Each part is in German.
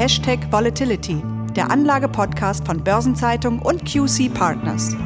Hashtag Volatility, der Anlage-Podcast von Börsenzeitung und QC Partners.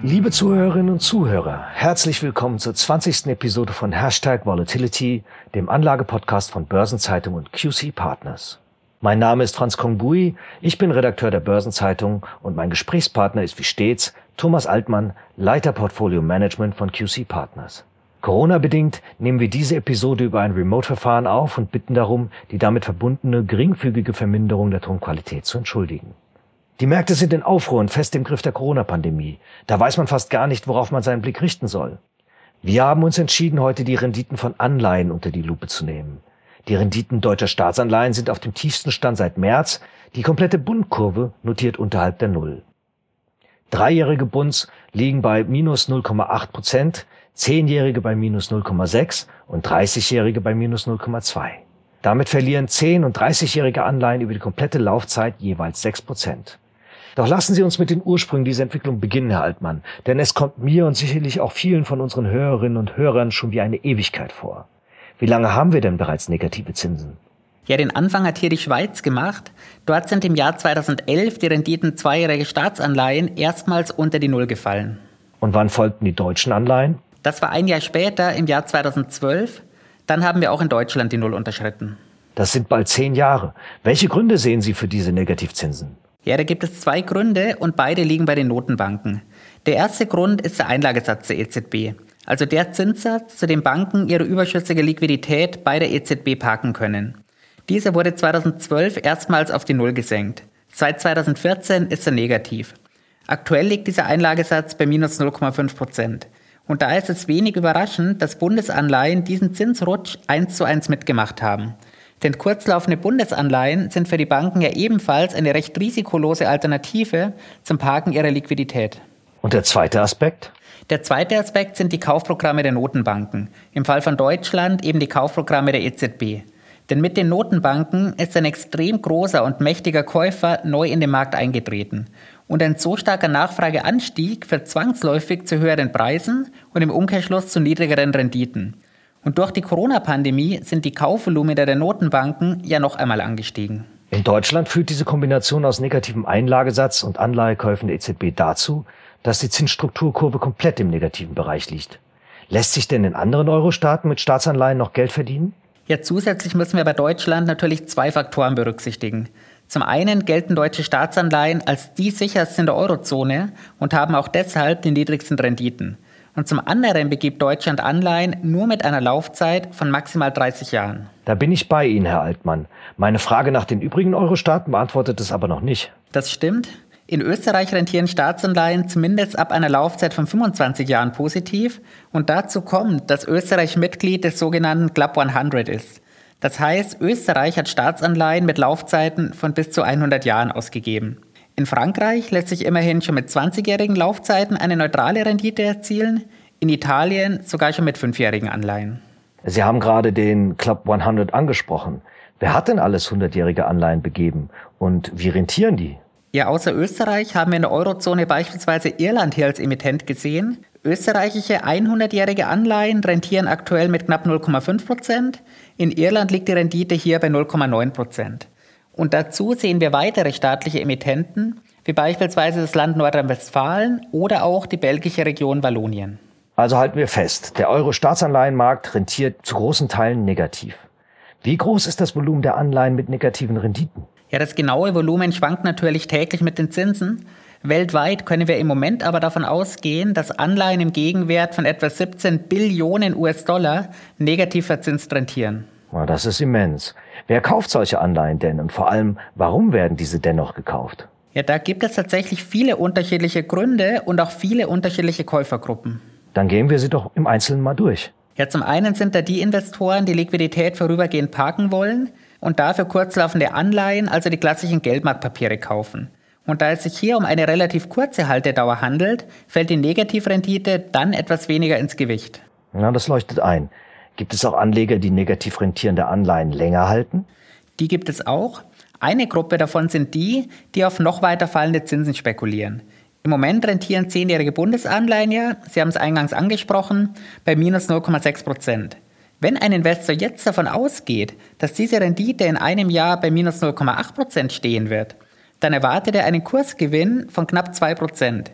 Liebe Zuhörerinnen und Zuhörer, herzlich willkommen zur 20. Episode von Hashtag Volatility, dem Anlage-Podcast von Börsenzeitung und QC Partners. Mein Name ist Franz Kongbui, ich bin Redakteur der Börsenzeitung und mein Gesprächspartner ist wie stets Thomas Altmann, Leiter Portfolio Management von QC Partners. Corona-bedingt nehmen wir diese Episode über ein Remote-Verfahren auf und bitten darum, die damit verbundene geringfügige Verminderung der Tonqualität zu entschuldigen. Die Märkte sind in Aufruhr und fest im Griff der Corona-Pandemie. Da weiß man fast gar nicht, worauf man seinen Blick richten soll. Wir haben uns entschieden, heute die Renditen von Anleihen unter die Lupe zu nehmen. Die Renditen deutscher Staatsanleihen sind auf dem tiefsten Stand seit März. Die komplette Bundkurve notiert unterhalb der Null. Dreijährige Bunds liegen bei minus 0,8 Prozent, Zehnjährige bei minus 0,6 und 30-Jährige bei minus 0,2. Damit verlieren 10- und 30-jährige Anleihen über die komplette Laufzeit jeweils 6 Prozent. Doch lassen Sie uns mit den Ursprüngen dieser Entwicklung beginnen, Herr Altmann, denn es kommt mir und sicherlich auch vielen von unseren Hörerinnen und Hörern schon wie eine Ewigkeit vor. Wie lange haben wir denn bereits negative Zinsen? Ja, den Anfang hat hier die Schweiz gemacht. Dort sind im Jahr 2011 die Renditen zweijähriger Staatsanleihen erstmals unter die Null gefallen. Und wann folgten die deutschen Anleihen? Das war ein Jahr später, im Jahr 2012. Dann haben wir auch in Deutschland die Null unterschritten. Das sind bald zehn Jahre. Welche Gründe sehen Sie für diese Negativzinsen? Ja, da gibt es zwei Gründe und beide liegen bei den Notenbanken. Der erste Grund ist der Einlagesatz der EZB, also der Zinssatz, zu dem Banken ihre überschüssige Liquidität bei der EZB parken können. Dieser wurde 2012 erstmals auf die Null gesenkt. Seit 2014 ist er negativ. Aktuell liegt dieser Einlagesatz bei minus 0,5 Prozent. Und da ist es wenig überraschend, dass Bundesanleihen diesen Zinsrutsch eins zu eins mitgemacht haben. Denn kurzlaufende Bundesanleihen sind für die Banken ja ebenfalls eine recht risikolose Alternative zum Parken ihrer Liquidität. Und der zweite Aspekt? Der zweite Aspekt sind die Kaufprogramme der Notenbanken. Im Fall von Deutschland eben die Kaufprogramme der EZB. Denn mit den Notenbanken ist ein extrem großer und mächtiger Käufer neu in den Markt eingetreten. Und ein so starker Nachfrageanstieg führt zwangsläufig zu höheren Preisen und im Umkehrschluss zu niedrigeren Renditen. Und durch die Corona-Pandemie sind die Kaufvolumina der Notenbanken ja noch einmal angestiegen. In Deutschland führt diese Kombination aus negativem Einlagesatz und Anleihekäufen der EZB dazu, dass die Zinsstrukturkurve komplett im negativen Bereich liegt. Lässt sich denn in anderen Euro-Staaten mit Staatsanleihen noch Geld verdienen? Ja, zusätzlich müssen wir bei Deutschland natürlich zwei Faktoren berücksichtigen. Zum einen gelten deutsche Staatsanleihen als die sichersten in der Eurozone und haben auch deshalb die niedrigsten Renditen. Und zum anderen begibt Deutschland Anleihen nur mit einer Laufzeit von maximal 30 Jahren. Da bin ich bei Ihnen, Herr Altmann. Meine Frage nach den übrigen Euro-Staaten beantwortet es aber noch nicht. Das stimmt. In Österreich rentieren Staatsanleihen zumindest ab einer Laufzeit von 25 Jahren positiv und dazu kommt, dass Österreich Mitglied des sogenannten Club 100 ist. Das heißt, Österreich hat Staatsanleihen mit Laufzeiten von bis zu 100 Jahren ausgegeben. In Frankreich lässt sich immerhin schon mit 20-jährigen Laufzeiten eine neutrale Rendite erzielen, in Italien sogar schon mit 5-jährigen Anleihen. Sie haben gerade den Club 100 angesprochen. Wer hat denn alles 100-jährige Anleihen begeben und wie rentieren die? Ja, außer Österreich haben wir in der Eurozone beispielsweise Irland hier als Emittent gesehen. Österreichische 100-jährige Anleihen rentieren aktuell mit knapp 0,5 Prozent. In Irland liegt die Rendite hier bei 0,9 Prozent. Und dazu sehen wir weitere staatliche Emittenten, wie beispielsweise das Land Nordrhein-Westfalen oder auch die belgische Region Wallonien. Also halten wir fest, der Euro-Staatsanleihenmarkt rentiert zu großen Teilen negativ. Wie groß ist das Volumen der Anleihen mit negativen Renditen? Ja, das genaue Volumen schwankt natürlich täglich mit den Zinsen. Weltweit können wir im Moment aber davon ausgehen, dass Anleihen im Gegenwert von etwa 17 Billionen US-Dollar negativ verzinst rentieren. Das ist immens. Wer kauft solche Anleihen denn und vor allem, warum werden diese dennoch gekauft? Ja, da gibt es tatsächlich viele unterschiedliche Gründe und auch viele unterschiedliche Käufergruppen. Dann gehen wir sie doch im Einzelnen mal durch. Ja, zum einen sind da die Investoren, die Liquidität vorübergehend parken wollen und dafür kurzlaufende Anleihen, also die klassischen Geldmarktpapiere kaufen. Und da es sich hier um eine relativ kurze Haltedauer handelt, fällt die Negativrendite dann etwas weniger ins Gewicht. Na, das leuchtet ein. Gibt es auch Anleger, die negativ rentierende Anleihen länger halten? Die gibt es auch. Eine Gruppe davon sind die, die auf noch weiter fallende Zinsen spekulieren. Im Moment rentieren zehnjährige Bundesanleihen ja, Sie haben es eingangs angesprochen, bei minus 0,6 Prozent. Wenn ein Investor jetzt davon ausgeht, dass diese Rendite in einem Jahr bei minus 0,8% stehen wird, dann erwartet er einen Kursgewinn von knapp 2%.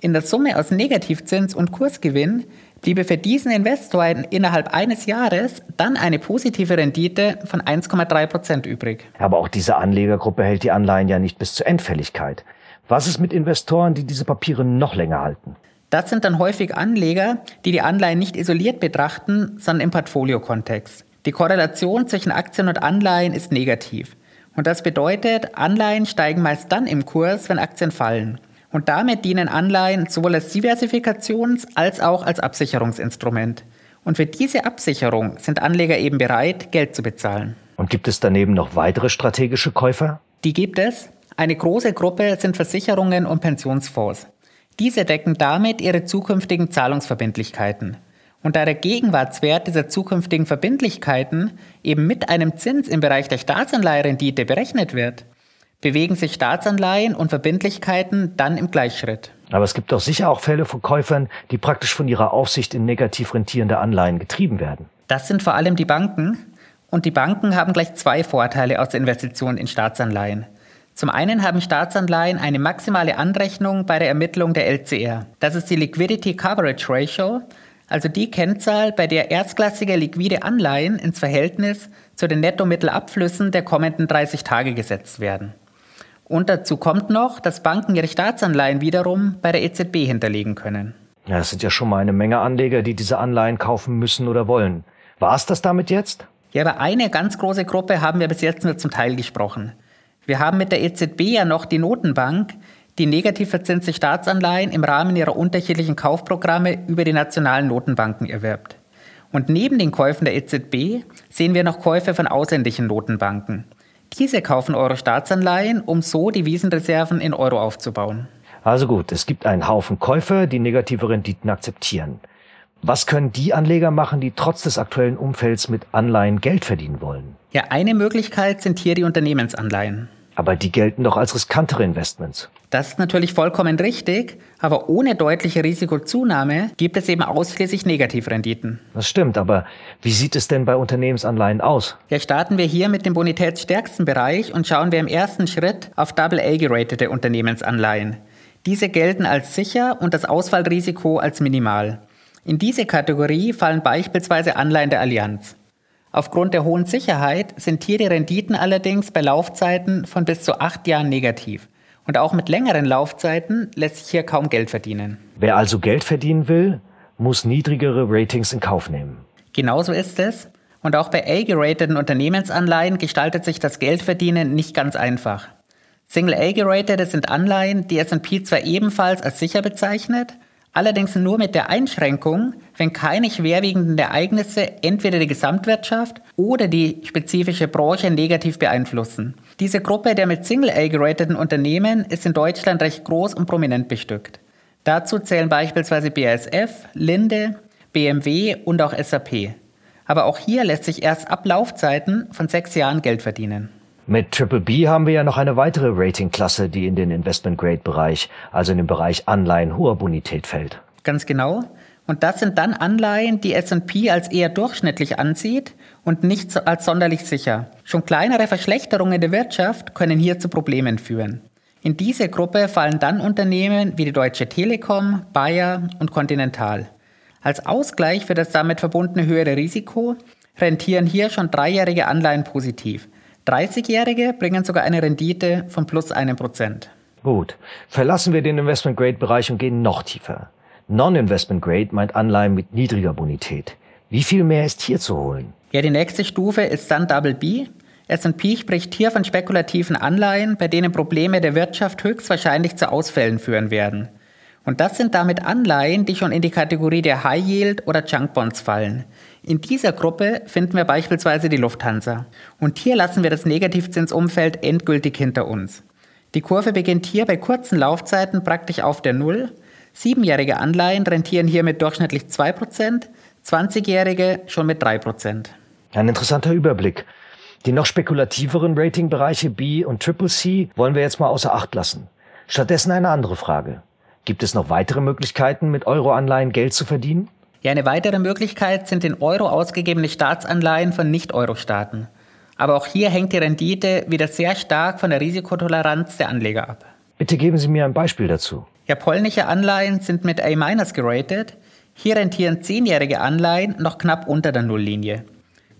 In der Summe aus Negativzins und Kursgewinn bliebe für diesen Investor innerhalb eines Jahres dann eine positive Rendite von 1,3% übrig. Aber auch diese Anlegergruppe hält die Anleihen ja nicht bis zur Endfälligkeit. Was ist mit Investoren, die diese Papiere noch länger halten? Das sind dann häufig Anleger, die die Anleihen nicht isoliert betrachten, sondern im Portfoliokontext. Die Korrelation zwischen Aktien und Anleihen ist negativ. Und das bedeutet, Anleihen steigen meist dann im Kurs, wenn Aktien fallen. Und damit dienen Anleihen sowohl als Diversifikations- als auch als Absicherungsinstrument. Und für diese Absicherung sind Anleger eben bereit, Geld zu bezahlen. Und gibt es daneben noch weitere strategische Käufer? Die gibt es. Eine große Gruppe sind Versicherungen und Pensionsfonds. Diese decken damit ihre zukünftigen Zahlungsverbindlichkeiten. Und da der Gegenwartswert dieser zukünftigen Verbindlichkeiten eben mit einem Zins im Bereich der Staatsanleiherendite berechnet wird, bewegen sich Staatsanleihen und Verbindlichkeiten dann im Gleichschritt. Aber es gibt doch sicher auch Fälle von Käufern, die praktisch von ihrer Aufsicht in negativ rentierende Anleihen getrieben werden. Das sind vor allem die Banken. Und die Banken haben gleich zwei Vorteile aus der Investition in Staatsanleihen. Zum einen haben Staatsanleihen eine maximale Anrechnung bei der Ermittlung der LCR. Das ist die Liquidity Coverage Ratio, also die Kennzahl, bei der erstklassige liquide Anleihen ins Verhältnis zu den Nettomittelabflüssen der kommenden 30 Tage gesetzt werden. Und dazu kommt noch, dass Banken ihre Staatsanleihen wiederum bei der EZB hinterlegen können. Ja, es sind ja schon mal eine Menge Anleger, die diese Anleihen kaufen müssen oder wollen. War es das damit jetzt? Ja, über eine ganz große Gruppe haben wir bis jetzt nur zum Teil gesprochen. Wir haben mit der EZB ja noch die Notenbank, die negativ verzinste Staatsanleihen im Rahmen ihrer unterschiedlichen Kaufprogramme über die nationalen Notenbanken erwirbt. Und neben den Käufen der EZB sehen wir noch Käufe von ausländischen Notenbanken. Diese kaufen Euro-Staatsanleihen, um so die Wiesenreserven in Euro aufzubauen. Also gut, es gibt einen Haufen Käufer, die negative Renditen akzeptieren. Was können die Anleger machen, die trotz des aktuellen Umfelds mit Anleihen Geld verdienen wollen? Ja, eine Möglichkeit sind hier die Unternehmensanleihen. Aber die gelten doch als riskantere Investments. Das ist natürlich vollkommen richtig, aber ohne deutliche Risikozunahme gibt es eben ausschließlich Negativrenditen. Das stimmt, aber wie sieht es denn bei Unternehmensanleihen aus? Ja, starten wir hier mit dem bonitätsstärksten Bereich und schauen wir im ersten Schritt auf AA geratete Unternehmensanleihen. Diese gelten als sicher und das Ausfallrisiko als minimal. In diese Kategorie fallen beispielsweise Anleihen der Allianz. Aufgrund der hohen Sicherheit sind hier die Renditen allerdings bei Laufzeiten von bis zu acht Jahren negativ. Und auch mit längeren Laufzeiten lässt sich hier kaum Geld verdienen. Wer also Geld verdienen will, muss niedrigere Ratings in Kauf nehmen. Genauso ist es. Und auch bei A-gerateten Unternehmensanleihen gestaltet sich das Geldverdienen nicht ganz einfach. Single A-geratete sind Anleihen, die S&P zwar ebenfalls als sicher bezeichnet, allerdings nur mit der Einschränkung, wenn keine schwerwiegenden Ereignisse entweder die Gesamtwirtschaft oder die spezifische Branche negativ beeinflussen. Diese Gruppe der mit Single-A gerateten Unternehmen ist in Deutschland recht groß und prominent bestückt. Dazu zählen beispielsweise BASF, Linde, BMW und auch SAP. Aber auch hier lässt sich erst ab Laufzeiten von sechs Jahren Geld verdienen. Mit Triple B haben wir ja noch eine weitere Ratingklasse, die in den Investment-Grade-Bereich, also in den Bereich Anleihen hoher Bonität fällt. Ganz genau. Und das sind dann Anleihen, die S&P als eher durchschnittlich ansieht und nicht als sonderlich sicher. Schon kleinere Verschlechterungen der Wirtschaft können hier zu Problemen führen. In diese Gruppe fallen dann Unternehmen wie die Deutsche Telekom, Bayer und Continental. Als Ausgleich für das damit verbundene höhere Risiko rentieren hier schon dreijährige Anleihen positiv – 30-Jährige bringen sogar eine Rendite von plus einem Prozent. Gut. Verlassen wir den Investment-Grade-Bereich und gehen noch tiefer. Non-Investment-Grade meint Anleihen mit niedriger Bonität. Wie viel mehr ist hier zu holen? Ja, die nächste Stufe ist dann Double B. S&P spricht hier von spekulativen Anleihen, bei denen Probleme der Wirtschaft höchstwahrscheinlich zu Ausfällen führen werden. Und das sind damit Anleihen, die schon in die Kategorie der High Yield oder Junk Bonds fallen. In dieser Gruppe finden wir beispielsweise die Lufthansa. Und hier lassen wir das Negativzinsumfeld endgültig hinter uns. Die Kurve beginnt hier bei kurzen Laufzeiten praktisch auf der Null. Siebenjährige Anleihen rentieren hier mit durchschnittlich 2%, 20-jährige schon mit 3%. Ein interessanter Überblick. Die noch spekulativeren Ratingbereiche B und Triple C wollen wir jetzt mal außer Acht lassen. Stattdessen eine andere Frage. Gibt es noch weitere Möglichkeiten, mit Euroanleihen Geld zu verdienen? Ja, eine weitere Möglichkeit sind in Euro ausgegebene Staatsanleihen von Nicht-Euro-Staaten. Aber auch hier hängt die Rendite wieder sehr stark von der Risikotoleranz der Anleger ab. Bitte geben Sie mir ein Beispiel dazu. Ja, polnische Anleihen sind mit A- geratet. Hier rentieren zehnjährige Anleihen noch knapp unter der Nulllinie.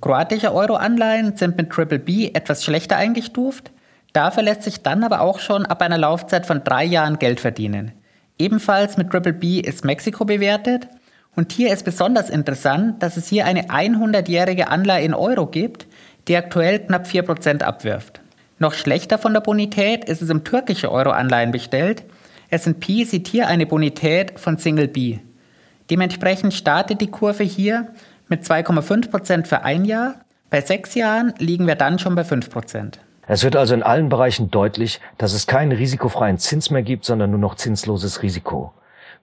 Kroatische Euro-Anleihen sind mit Triple B etwas schlechter eingestuft. Dafür lässt sich dann aber auch schon ab einer Laufzeit von drei Jahren Geld verdienen. Ebenfalls mit Triple B ist Mexiko bewertet. Und hier ist besonders interessant, dass es hier eine 100-jährige Anleihe in Euro gibt, die aktuell knapp 4% abwirft. Noch schlechter von der Bonität ist es um türkische Euro-Anleihen bestellt. S&P sieht hier eine Bonität von Single B. Dementsprechend startet die Kurve hier mit 2,5% für ein Jahr. Bei sechs Jahren liegen wir dann schon bei 5%. Es wird also in allen Bereichen deutlich, dass es keinen risikofreien Zins mehr gibt, sondern nur noch zinsloses Risiko.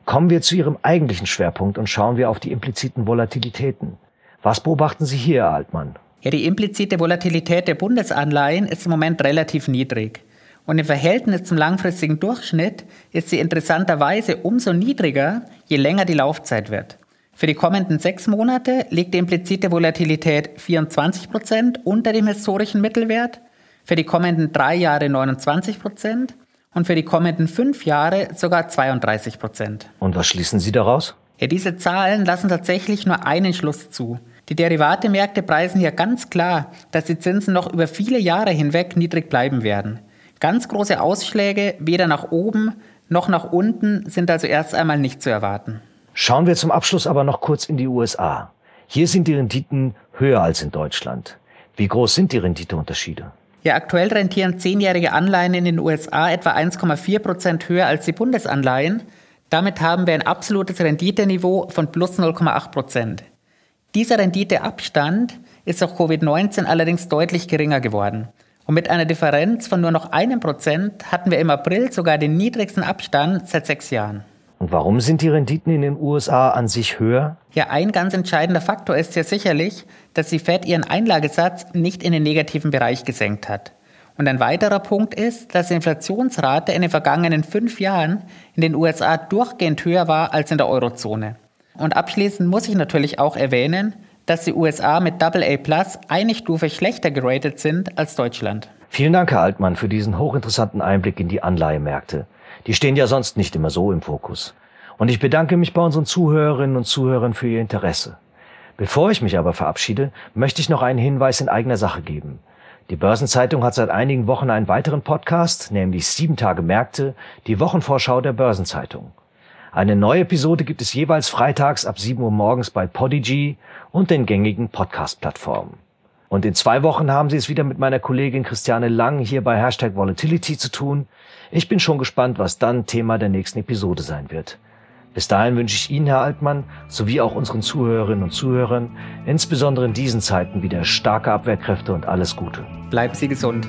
Kommen wir zu Ihrem eigentlichen Schwerpunkt und schauen wir auf die impliziten Volatilitäten. Was beobachten Sie hier, Herr Altmann? Ja, die implizite Volatilität der Bundesanleihen ist im Moment relativ niedrig. Und im Verhältnis zum langfristigen Durchschnitt ist sie interessanterweise umso niedriger, je länger die Laufzeit wird. Für die kommenden sechs Monate liegt die implizite Volatilität 24 Prozent unter dem historischen Mittelwert, für die kommenden drei Jahre 29 Prozent und für die kommenden fünf Jahre sogar 32 Prozent. Und was schließen Sie daraus? Ja, diese Zahlen lassen tatsächlich nur einen Schluss zu. Die Derivatemärkte preisen hier ganz klar, dass die Zinsen noch über viele Jahre hinweg niedrig bleiben werden. Ganz große Ausschläge weder nach oben noch nach unten sind also erst einmal nicht zu erwarten. Schauen wir zum Abschluss aber noch kurz in die USA. Hier sind die Renditen höher als in Deutschland. Wie groß sind die Renditeunterschiede? Ja, aktuell rentieren zehnjährige Anleihen in den USA etwa 1,4 Prozent höher als die Bundesanleihen. Damit haben wir ein absolutes Renditeniveau von plus 0,8 Prozent. Dieser Renditeabstand ist durch Covid-19 allerdings deutlich geringer geworden. Und mit einer Differenz von nur noch einem Prozent hatten wir im April sogar den niedrigsten Abstand seit sechs Jahren. Und warum sind die Renditen in den USA an sich höher? Ja, ein ganz entscheidender Faktor ist ja sicherlich, dass die Fed ihren Einlagesatz nicht in den negativen Bereich gesenkt hat. Und ein weiterer Punkt ist, dass die Inflationsrate in den vergangenen fünf Jahren in den USA durchgehend höher war als in der Eurozone. Und abschließend muss ich natürlich auch erwähnen, dass die USA mit AA Plus eine Stufe schlechter geratet sind als Deutschland. Vielen Dank, Herr Altmann, für diesen hochinteressanten Einblick in die Anleihemärkte. Die stehen ja sonst nicht immer so im Fokus. Und ich bedanke mich bei unseren Zuhörerinnen und Zuhörern für Ihr Interesse. Bevor ich mich aber verabschiede, möchte ich noch einen Hinweis in eigener Sache geben. Die Börsenzeitung hat seit einigen Wochen einen weiteren Podcast, nämlich Sieben Tage Märkte, die Wochenvorschau der Börsenzeitung. Eine neue Episode gibt es jeweils freitags ab 7 Uhr morgens bei Podigy und den gängigen Podcast-Plattformen. Und in zwei Wochen haben Sie es wieder mit meiner Kollegin Christiane Lang hier bei Hashtag Volatility zu tun. Ich bin schon gespannt, was dann Thema der nächsten Episode sein wird. Bis dahin wünsche ich Ihnen, Herr Altmann, sowie auch unseren Zuhörerinnen und Zuhörern, insbesondere in diesen Zeiten wieder starke Abwehrkräfte und alles Gute. Bleiben Sie gesund.